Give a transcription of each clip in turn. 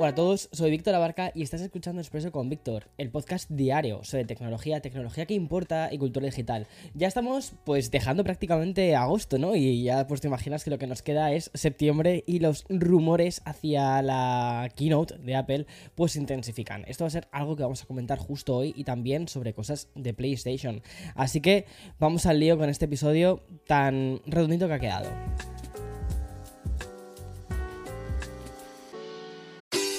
Hola a todos, soy Víctor Abarca y estás escuchando Expreso con Víctor, el podcast diario sobre tecnología, tecnología que importa y cultura digital. Ya estamos pues dejando prácticamente agosto, ¿no? Y ya pues te imaginas que lo que nos queda es septiembre y los rumores hacia la keynote de Apple pues se intensifican. Esto va a ser algo que vamos a comentar justo hoy y también sobre cosas de PlayStation. Así que vamos al lío con este episodio tan redondito que ha quedado.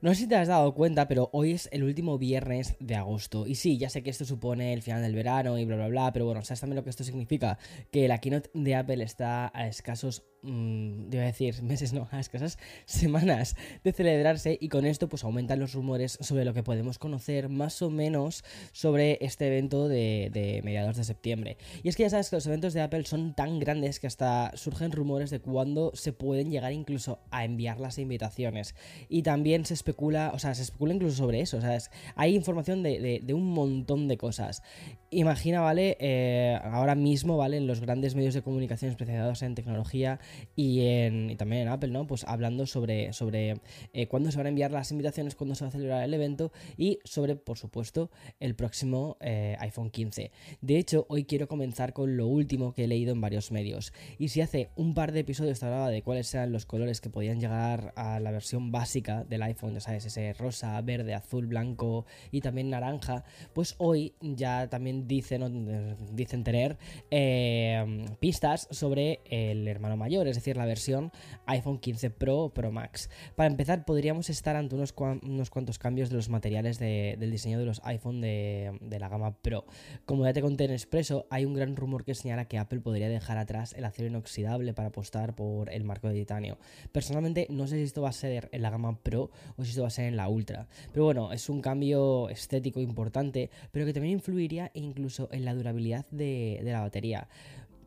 No sé si te has dado cuenta, pero hoy es el último viernes de agosto. Y sí, ya sé que esto supone el final del verano y bla, bla, bla, pero bueno, ¿sabes también lo que esto significa? Que la keynote de Apple está a escasos mmm, a decir meses, no, a escasas semanas de celebrarse y con esto pues aumentan los rumores sobre lo que podemos conocer más o menos sobre este evento de, mediados de septiembre. Y es que ya sabes que los eventos de Apple son tan grandes que hasta surgen rumores de cuándo se pueden llegar incluso a enviar las invitaciones. Y también se especula, o sea, se especula incluso sobre eso, ¿sabes? Hay información de, de un montón de cosas. Imagina, ¿vale? Eh, ahora mismo, ¿vale? En los grandes medios de comunicación especializados en tecnología y, en, también en Apple, ¿no? Pues hablando sobre, sobre eh, cuándo se van a enviar las invitaciones, cuándo se va a celebrar el evento y sobre, por supuesto, el próximo eh, iPhone 15. De hecho, hoy quiero comenzar con lo último que he leído en varios medios. Y si hace un par de episodios te hablaba de cuáles eran los colores que podían llegar a la versión básica del iPhone, ya sabes, ese rosa, verde, azul, blanco y también naranja, pues hoy ya también dicen, dicen tener eh, pistas sobre el hermano mayor, es decir, la versión iPhone 15 Pro Pro Max. Para empezar, podríamos estar ante unos, unos cuantos cambios de los materiales de, del diseño de los iPhone de, de, la gama Pro. Como ya te conté en Expreso, hay un gran rumor que señala que Apple podría dejar atrás el acero inoxidable para apostar por el marco de titanio. Personalmente, no sé si esto va a ser en la gama Pro o si esto va a ser en la Ultra. Pero bueno, es un cambio estético importante, pero que también influiría incluso en la durabilidad de, la batería.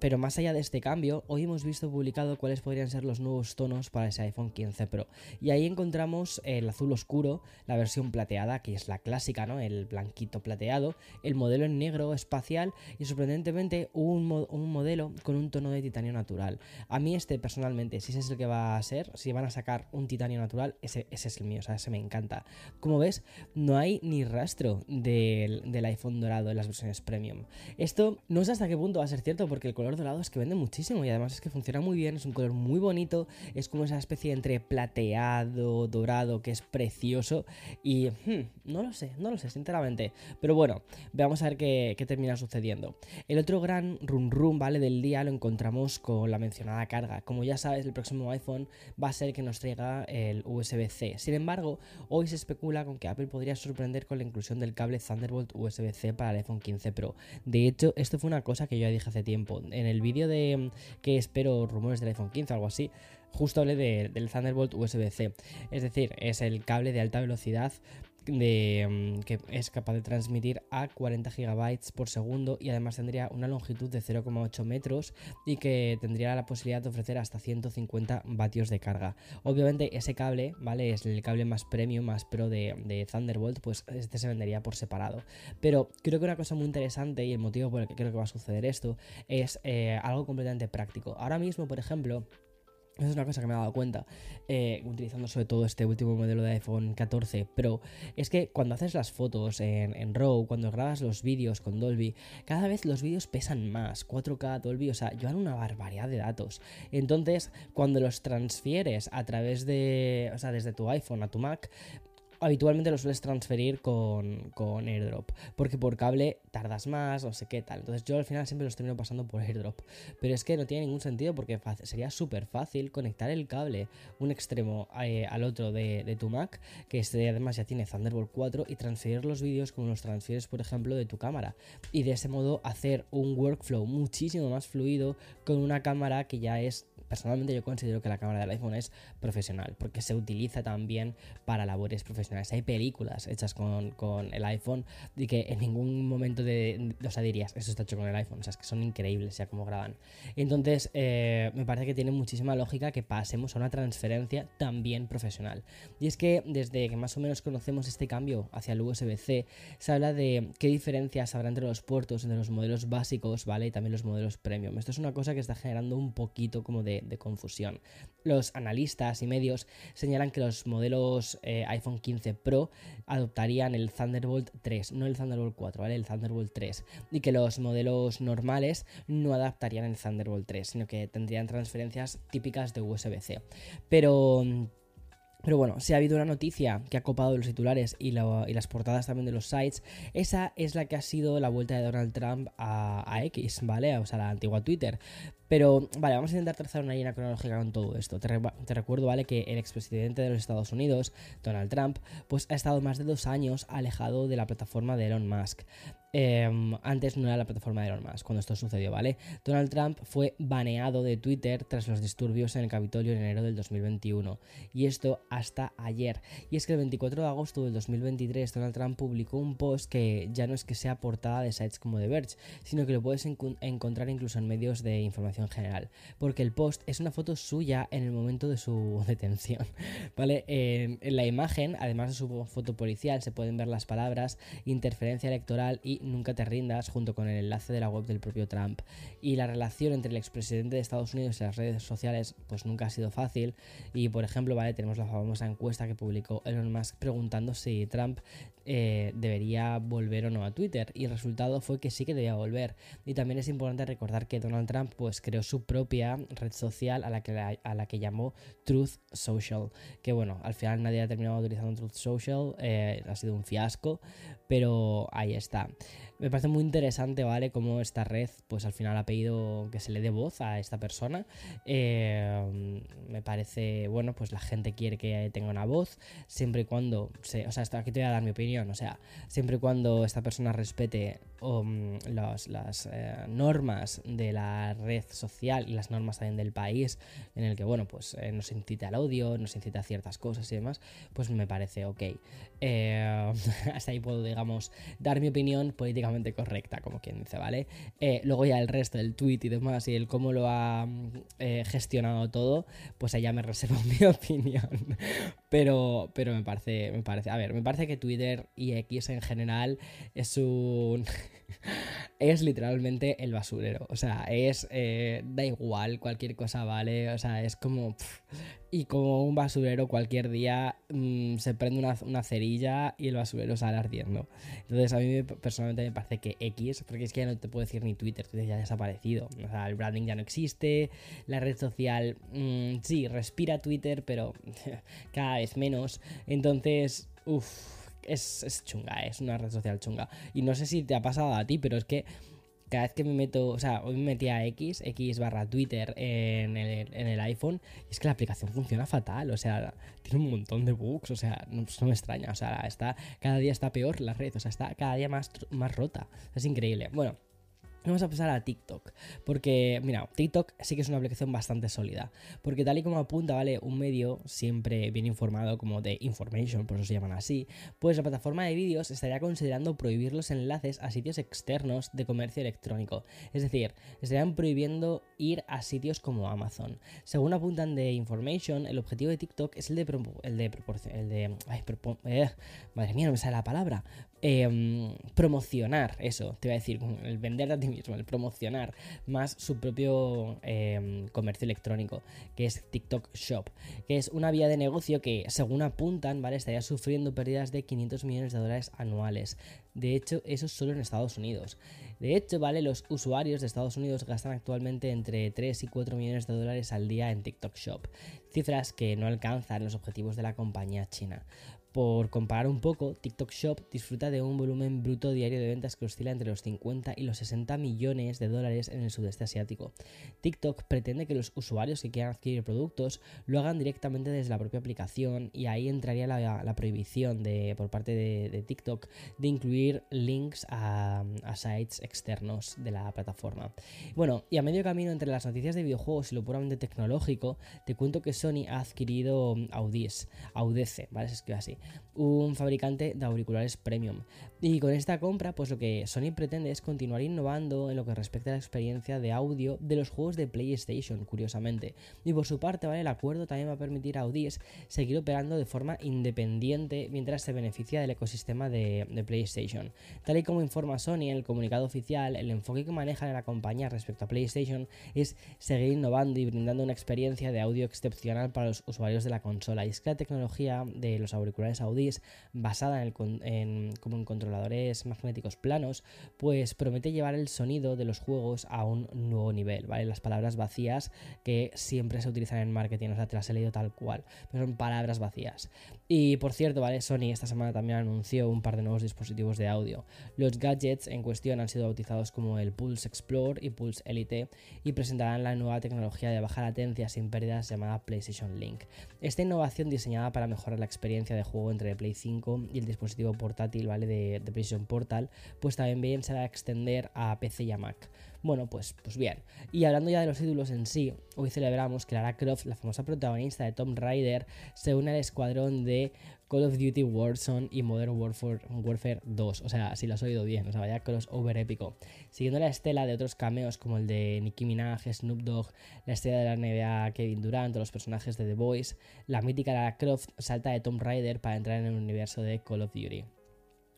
Pero más allá de este cambio, hoy hemos visto publicado cuáles podrían ser los nuevos tonos para ese iPhone 15 Pro. Y ahí encontramos el azul oscuro, la versión plateada, que es la clásica, ¿no? El blanquito plateado, el modelo en negro espacial y sorprendentemente un, un modelo con un tono de titanio natural. A mí este personalmente, si ese es el que va a ser, si van a sacar un titanio natural, ese, ese es el mío, o sea, ese me encanta. Como ves, no hay ni rastro del, del iPhone dorado en las versiones premium. Esto no sé hasta qué punto va a ser cierto porque el color dorado es que vende muchísimo y además es que funciona muy bien, es un color muy bonito, es como esa especie entre plateado, dorado, que es precioso y hmm, no lo sé, no lo sé, sinceramente. Pero bueno, veamos a ver qué, qué termina sucediendo. El otro gran run run, ¿vale? Del día lo encontramos con la mencionada carga. Como ya sabes, el próximo iPhone va a ser que nos traiga el USB-C. Sin embargo, hoy se especula con que Apple podría sorprender con la inclusión del cable Thunderbolt USB-C para el iPhone 15 Pro. De hecho, esto fue una cosa que yo ya dije hace tiempo. En el vídeo de que espero rumores del iPhone 15 o algo así, justo hablé de, del Thunderbolt USB-C. Es decir, es el cable de alta velocidad de, que es capaz de transmitir a 40 GB por segundo y además tendría una longitud de 0,8 metros y que tendría la posibilidad de ofrecer hasta 150 vatios de carga. Obviamente ese cable, ¿vale? Es el cable más premium, más pro de, de Thunderbolt, pues este se vendería por separado. Pero creo que una cosa muy interesante y el motivo por el que creo que va a suceder esto es eh, algo completamente práctico. Ahora mismo, por ejemplo, esa es una cosa que me he dado cuenta, eh, utilizando sobre todo este último modelo de iPhone 14 Pro, es que cuando haces las fotos en, en RAW, cuando grabas los vídeos con Dolby, cada vez los vídeos pesan más, 4K, Dolby, o sea, llevan una barbaridad de datos. Entonces, cuando los transfieres a través de, o sea, desde tu iPhone a tu Mac, habitualmente lo sueles transferir con, con, AirDrop, porque por cable tardas más, no sé qué tal. Entonces yo al final siempre los termino pasando por AirDrop. Pero es que no tiene ningún sentido porque sería súper fácil conectar el cable un extremo eh, al otro de, de, tu Mac, que este además ya tiene Thunderbolt 4, y transferir los vídeos como los transfieres, por ejemplo, de tu cámara. Y de ese modo hacer un workflow muchísimo más fluido con una cámara que ya es personalmente yo considero que la cámara del iPhone es profesional, porque se utiliza también para labores profesionales. Hay películas hechas con, con el iPhone y que en ningún momento de, o dirías, eso está hecho con el iPhone, o sea, es que son increíbles ya como graban. Entonces, eh, me parece que tiene muchísima lógica que pasemos a una transferencia también profesional. Y es que desde que más o menos conocemos este cambio hacia el USB-C, se habla de qué diferencias habrá entre los puertos, entre los modelos básicos, ¿vale? Y también los modelos premium. Esto es una cosa que está generando un poquito como de, confusión. Los analistas y medios señalan que los modelos eh, iPhone 15 Pro adoptarían el Thunderbolt 3, no el Thunderbolt 4, ¿vale? El Thunderbolt 3. Y que los modelos normales no adaptarían el Thunderbolt 3, sino que tendrían transferencias típicas de USB-C. Pero... Pero bueno, si ha habido una noticia que ha copado los titulares y, las portadas también de los sites, esa es la que ha sido la vuelta de Donald Trump a, a X, ¿vale? O sea, la antigua Twitter. Pero, vale, vamos a intentar trazar una línea cronológica con todo esto. Te, recuerdo, ¿vale? Que el expresidente de los Estados Unidos, Donald Trump, pues ha estado más de dos años alejado de la plataforma de Elon Musk. Em, antes no era la plataforma de Elon Musk cuando esto sucedió, ¿vale? Donald Trump fue baneado de Twitter tras los disturbios en el Capitolio en enero del 2021. Y esto hasta ayer. Y es que el 24 de agosto del 2023 Donald Trump publicó un post que ya no es que sea portada de sites como The Verge, sino que lo puedes encontrar incluso en medios de información en general, porque el post es una foto suya en el momento de su detención, ¿vale? En, la imagen, además de su foto policial, se pueden ver las palabras interferencia electoral y nunca te rindas junto con el enlace de la web del propio Trump. Y la relación entre el expresidente de Estados Unidos y las redes sociales pues nunca ha sido fácil y por ejemplo, ¿vale? Tenemos la famosa encuesta que publicó Elon Musk preguntando si Trump eh, debería volver o no a Twitter y el resultado fue que sí que debía volver y también es importante recordar que Donald Trump pues creó su propia red social a la que, a la que llamó Truth Social que bueno al final nadie ha terminado utilizando Truth Social eh, ha sido un fiasco pero ahí está me parece muy interesante, ¿vale? Cómo esta red, pues al final ha pedido que se le dé voz a esta persona. Eh, me parece, bueno, pues la gente quiere que tenga una voz, siempre y cuando, o sea, aquí te voy a dar mi opinión, o sea, siempre y cuando esta persona respete um, las eh, normas de la red social y las normas también del país, en el que, bueno, pues eh, nos incita al odio, nos incita a ciertas cosas y demás, pues me parece ok. hasta ahí puedo, digamos, dar mi opinión política correcta, como quien dice, ¿vale? Eh, luego ya el resto del tweet y demás y el cómo lo ha eh, gestionado todo, pues allá me reservo mi opinión. pero, pero me parece, me parece, a ver, me parece que Twitter y X en general es un... es literalmente el basurero. O sea, es. Eh, da igual, cualquier cosa vale. O sea, es como. Y como un basurero, cualquier día mm, se prende una, cerilla y el basurero sale ardiendo. Entonces, a mí personalmente me parece que X, porque es que ya no te puedo decir ni Twitter, Twitter ya ha desaparecido. O sea, el branding ya no existe. La red social, mm, sí, respira Twitter, pero cada vez menos. Entonces, uff es, chunga, es una red social chunga. Y no sé si te ha pasado a ti, pero es que cada vez que me meto, o sea, hoy me metí a X, X barra Twitter en el, iPhone, y es que la aplicación funciona fatal, o sea, tiene un montón de bugs, o sea, no, me extraña, o sea, está, cada día está peor la red, o sea, está cada día más, más rota, es increíble. Bueno, Vamos a pasar a TikTok, porque mira, TikTok sí que es una aplicación bastante sólida, porque tal y como apunta, ¿vale? Un medio siempre bien informado como de Information, por eso se llaman así, pues la plataforma de vídeos estaría considerando prohibir los enlaces a sitios externos de comercio electrónico, es decir, estarían prohibiendo ir a sitios como Amazon. Según apuntan de Information, el objetivo de TikTok es el de el de el de eh, madre mía, no me sale la palabra, Em, promocionar eso, te voy a decir, el vender a ti mismo, el promocionar más su propio em, comercio electrónico, que es TikTok Shop, que es una vía de negocio que, según apuntan, ¿vale? estaría sufriendo pérdidas de 500 millones de dólares anuales. De hecho, eso es solo en Estados Unidos. De hecho, ¿vale? Los usuarios de Estados Unidos gastan actualmente entre 3 y 4 millones de dólares al día en TikTok Shop, cifras que no alcanzan los objetivos de la compañía china. Por comparar un poco, TikTok Shop disfruta de un volumen bruto diario de ventas que oscila entre los 50 y los 60 millones de dólares en el sudeste asiático. TikTok pretende que los usuarios que quieran adquirir productos lo hagan directamente desde la propia aplicación y ahí entraría la, prohibición de, por parte de, TikTok de incluir links a, sites externos de la plataforma. Bueno, y a medio camino entre las noticias de videojuegos y lo puramente tecnológico, te cuento que Sony ha adquirido Audis, Audice, ¿vale? Se escribe así un fabricante de auriculares premium. Y con esta compra, pues lo que Sony pretende es continuar innovando en lo que respecta a la experiencia de audio de los juegos de PlayStation, curiosamente. Y por su parte, ¿vale? El acuerdo también va a permitir a Audis seguir operando de forma independiente mientras se beneficia del ecosistema de, PlayStation. Tal y como informa Sony en el comunicado oficial, el enfoque que maneja la compañía respecto a PlayStation es seguir innovando y brindando una experiencia de audio excepcional para los usuarios de la consola. Y es que la tecnología de los auriculares Audis, basada en, el, como en controladores magnéticos planos, pues promete llevar el sonido de los juegos a un nuevo nivel, ¿vale? Las palabras vacías que siempre se utilizan en marketing, o sea, te las he leído tal cual, pero son palabras vacías. Y por cierto, ¿vale? Sony esta semana también anunció un par de nuevos dispositivos de audio. Los gadgets en cuestión han sido bautizados como el Pulse Explore y Pulse Elite y presentarán la nueva tecnología de baja latencia sin pérdidas llamada PlayStation Link. Esta innovación diseñada para mejorar la experiencia de juego entre Play 5 y el dispositivo portátil ¿vale? de, de PlayStation Portal, pues también bien se va a extender a PC y a Mac. Bueno, pues, pues bien. Y hablando ya de los títulos en sí, hoy celebramos que Lara Croft, la famosa protagonista de Tomb Raider, se une al escuadrón de Call of Duty Warzone y Modern Warfare, 2. O sea, si lo has oído bien, o sea, vaya crossover épico. Siguiendo la estela de otros cameos como el de Nicki Minaj, Snoop Dogg, la estrella de la NBA Kevin Durant o los personajes de The Boys, la mítica Lara Croft salta de Tomb Raider para entrar en el universo de Call of Duty.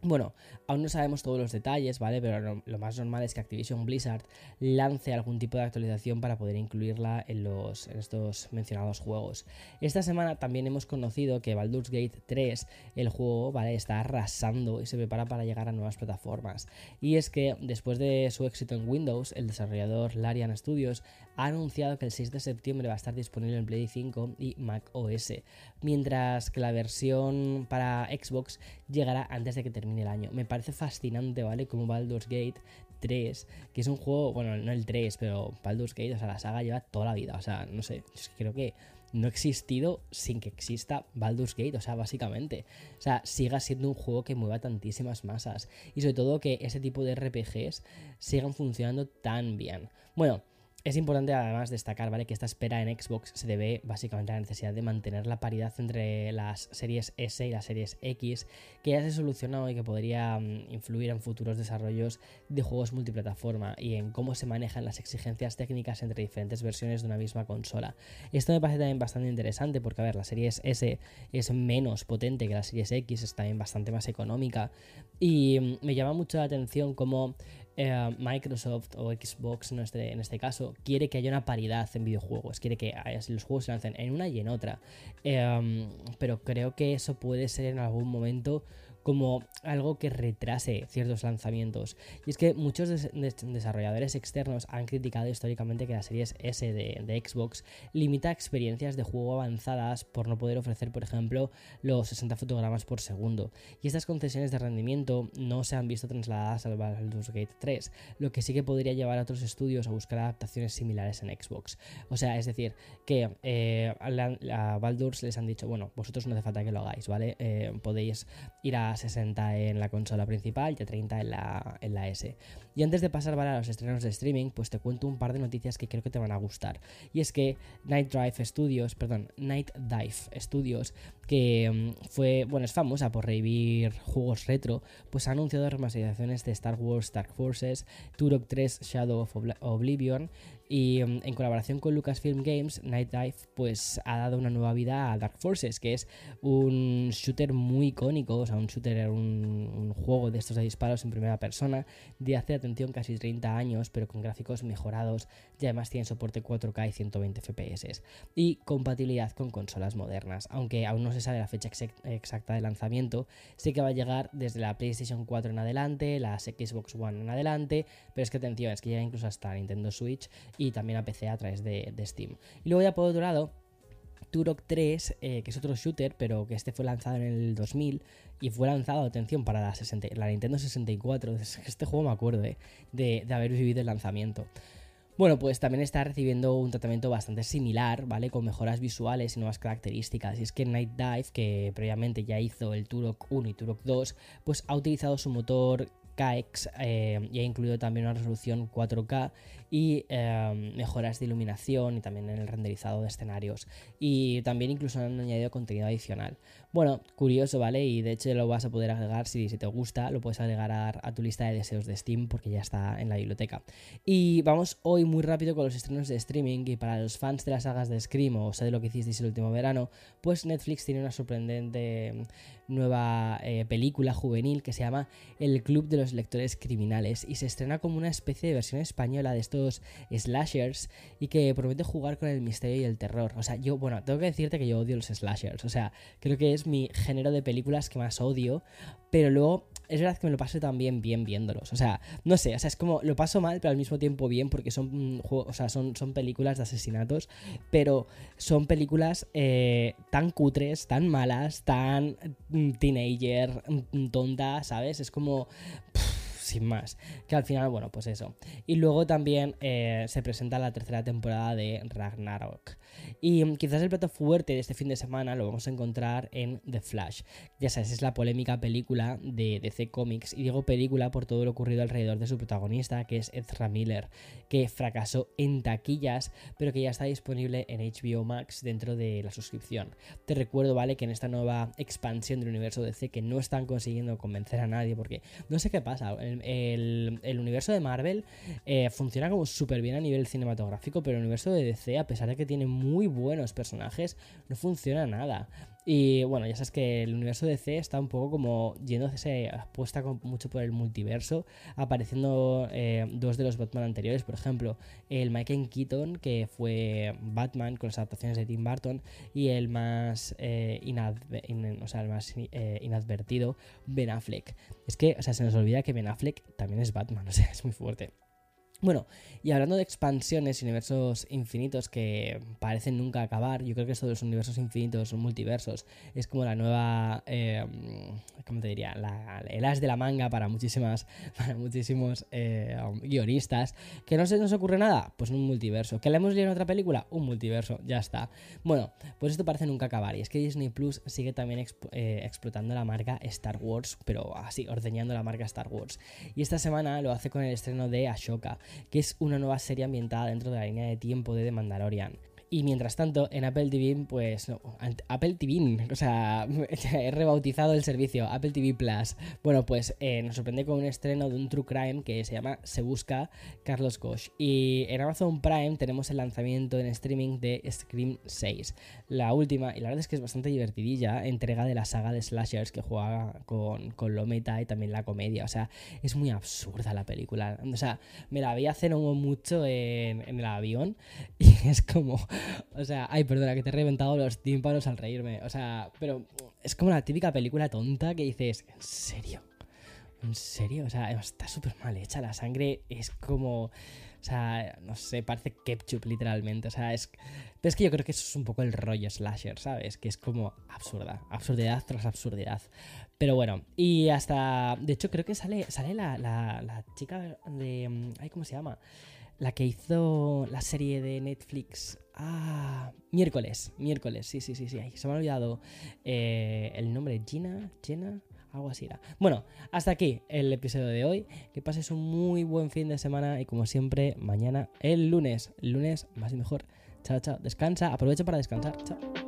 Bueno, aún no sabemos todos los detalles, ¿vale? Pero lo, más normal es que Activision Blizzard lance algún tipo de actualización para poder incluirla en, los, en estos mencionados juegos. Esta semana también hemos conocido que Baldur's Gate 3, el juego, ¿vale? Está arrasando y se prepara para llegar a nuevas plataformas. Y es que después de su éxito en Windows, el desarrollador Larian Studios ha anunciado que el 6 de septiembre va a estar disponible en Play 5 y Mac OS, mientras que la versión para Xbox llegará antes de que termine el año. Me parece fascinante, ¿vale? Como Baldur's Gate 3, que es un juego, bueno, no el 3, pero Baldur's Gate, o sea, la saga lleva toda la vida, o sea, no sé, creo que no ha existido sin que exista Baldur's Gate, o sea, básicamente. O sea, siga siendo un juego que mueva tantísimas masas. Y sobre todo que ese tipo de RPGs sigan funcionando tan bien. Bueno, es importante además destacar, ¿vale? Que esta espera en Xbox se debe básicamente a la necesidad de mantener la paridad entre las series S y las series X, que ya se solucionó y que podría mm, influir en futuros desarrollos de juegos multiplataforma y en cómo se manejan las exigencias técnicas entre diferentes versiones de una misma consola. Esto me parece también bastante interesante porque, a ver, la serie S es menos potente que la series X, es también bastante más económica y mm, me llama mucho la atención cómo eh, Microsoft o Xbox en este, en este caso quiere que haya una paridad en videojuegos, quiere que los juegos se lancen en una y en otra. Eh, pero creo que eso puede ser en algún momento como algo que retrase ciertos lanzamientos. Y es que muchos desarrolladores externos han criticado históricamente que la serie S de, Xbox limita experiencias de juego avanzadas por no poder ofrecer, por ejemplo, los 60 fotogramas por segundo. Y estas concesiones de rendimiento no se han visto trasladadas al Baldur's Gate 3, lo que sí que podría llevar a otros estudios a buscar adaptaciones similares en Xbox. O sea, es decir, que eh, a, Baldur's les han dicho, bueno, vosotros no hace falta que lo hagáis, ¿vale? Eh, podéis ir a 60 en la consola principal y a 30 en la, en la S. Y antes de pasar a los estrenos de streaming, pues te cuento un par de noticias que creo que te van a gustar. Y es que Night Drive Studios, perdón, Night Dive Studios, que mm, fue, bueno, es famosa por revivir juegos retro, pues ha anunciado remasterizaciones de Star Wars Dark Forces, Turok 3 Shadow of Oblivion y mm, en colaboración con Lucasfilm Games, Night Dive pues ha dado una nueva vida a Dark Forces, que es un shooter muy icónico, o sea, un shooter, un, un juego de estos de disparos en primera persona de hace, atención, casi 30 años, pero con gráficos mejorados y además tiene soporte 4K y 120 FPS y compatibilidad con consolas modernas, aunque aún no se sabe la fecha exacta de lanzamiento, sé que va a llegar desde la PlayStation 4 en adelante, las Xbox One en adelante, pero es que atención, es que llega incluso hasta Nintendo Switch y también a PC a través de, Steam. Y luego ya por otro lado, Turok 3, eh, que es otro shooter, pero que este fue lanzado en el 2000 y fue lanzado, atención, para la, 60, la Nintendo 64. Este juego me acuerdo eh, de, de haber vivido el lanzamiento. Bueno, pues también está recibiendo un tratamiento bastante similar, ¿vale? Con mejoras visuales y nuevas características. Y es que Night Dive, que previamente ya hizo el Turok 1 y Turok 2, pues ha utilizado su motor KX eh, y ha incluido también una resolución 4K y em, mejoras de iluminación y también en el renderizado de escenarios. Y también incluso han añadido contenido adicional. Bueno, curioso, ¿vale? Y de hecho lo vas a poder agregar si, te gusta, lo puedes agregar a, tu lista de deseos de Steam porque ya está en la biblioteca. Y vamos hoy muy rápido con los estrenos de streaming y para los fans de las sagas de Scream o sea de lo que hicisteis el último verano, pues Netflix tiene una sorprendente nueva eh, película juvenil que se llama El Club de los Lectores Criminales y se estrena como una especie de versión española de estos slashers y que promete jugar con el misterio y el terror. O sea, yo, bueno, tengo que decirte que yo odio los slashers. O sea, creo que es mi género de películas que más odio, pero luego es verdad que me lo paso también bien viéndolos. O sea, no sé, o sea, es como lo paso mal, pero al mismo tiempo bien, porque son, mm, o sea, son, son películas de asesinatos, pero son películas eh, tan cutres, tan malas, tan mm, teenager, mm, tonta, ¿sabes? Es como sin más. Que al final, bueno, pues eso. Y luego también eh, se presenta la tercera temporada de Ragnarok. Y quizás el plato fuerte de este fin de semana lo vamos a encontrar en The Flash. Ya sabes, es la polémica película de DC Comics. Y digo película por todo lo ocurrido alrededor de su protagonista, que es Ezra Miller, que fracasó en taquillas, pero que ya está disponible en HBO Max dentro de la suscripción. Te recuerdo, ¿vale? Que en esta nueva expansión del universo DC que no están consiguiendo convencer a nadie, porque no sé qué pasa. Universo de Marvel eh, funciona como súper bien a nivel cinematográfico, pero el universo de DC, a pesar de que tiene muy buenos personajes, no funciona nada. Y bueno, ya sabes que el universo DC está un poco como yéndose, apuesta mucho por el multiverso, apareciendo eh, dos de los Batman anteriores, por ejemplo, el Michael Keaton, que fue Batman con las adaptaciones de Tim Burton, y el más, eh, eh, inadvertido, Ben Affleck. Es que, o sea, se nos olvida que Ben Affleck también es Batman, o sea, es muy fuerte. Bueno, y hablando de expansiones y universos infinitos que parecen nunca acabar, yo creo que esto de los universos infinitos, multiversos, es como la nueva, eh, ¿cómo te diría? el as de la manga para muchísimas, para muchísimos eh, guionistas. ¿Que no se nos ocurre nada? Pues un multiverso. ¿Que le hemos leído en otra película? Un multiverso, ya está. Bueno, pues esto parece nunca acabar. Y es que Disney Plus sigue también eh, explotando la marca Star Wars, pero así, ordeñando la marca Star Wars. Y esta semana lo hace con el estreno de Ashoka que es una nueva serie ambientada dentro de la línea de tiempo de The Mandalorian. Y mientras tanto, en Apple TV, pues. No, Apple TV, o sea, he rebautizado el servicio, Apple TV Plus. Bueno, pues eh, nos sorprende con un estreno de un True Crime que se llama Se Busca Carlos Gosh. Y en Amazon Prime tenemos el lanzamiento en streaming de Scream 6. La última, y la verdad es que es bastante divertidilla, entrega de la saga de slashers que juega con, con lo meta y también la comedia. O sea, es muy absurda la película. O sea, me la vi hace no mucho en, en el avión y es como o sea, ay, perdona, que te he reventado los tímpanos al reírme. O sea, pero es como la típica película tonta que dices, ¿en serio? ¿En serio? O sea, está súper mal hecha. La sangre es como. O sea, no sé, parece ketchup literalmente. O sea, es. Pero es que yo creo que eso es un poco el rollo slasher, ¿sabes? Que es como absurda. Absurdidad tras absurdidad. Pero bueno, y hasta. De hecho, creo que sale, sale la, la, la chica de. Ay, ¿cómo se llama? La que hizo la serie de Netflix. Ah, miércoles, miércoles, sí, sí, sí, sí. se me ha olvidado eh, el nombre. Gina, Jenna, algo así era. Bueno, hasta aquí el episodio de hoy. Que pases un muy buen fin de semana y como siempre, mañana, el lunes. El lunes más y mejor. Chao, chao. Descansa, aprovecha para descansar. Chao.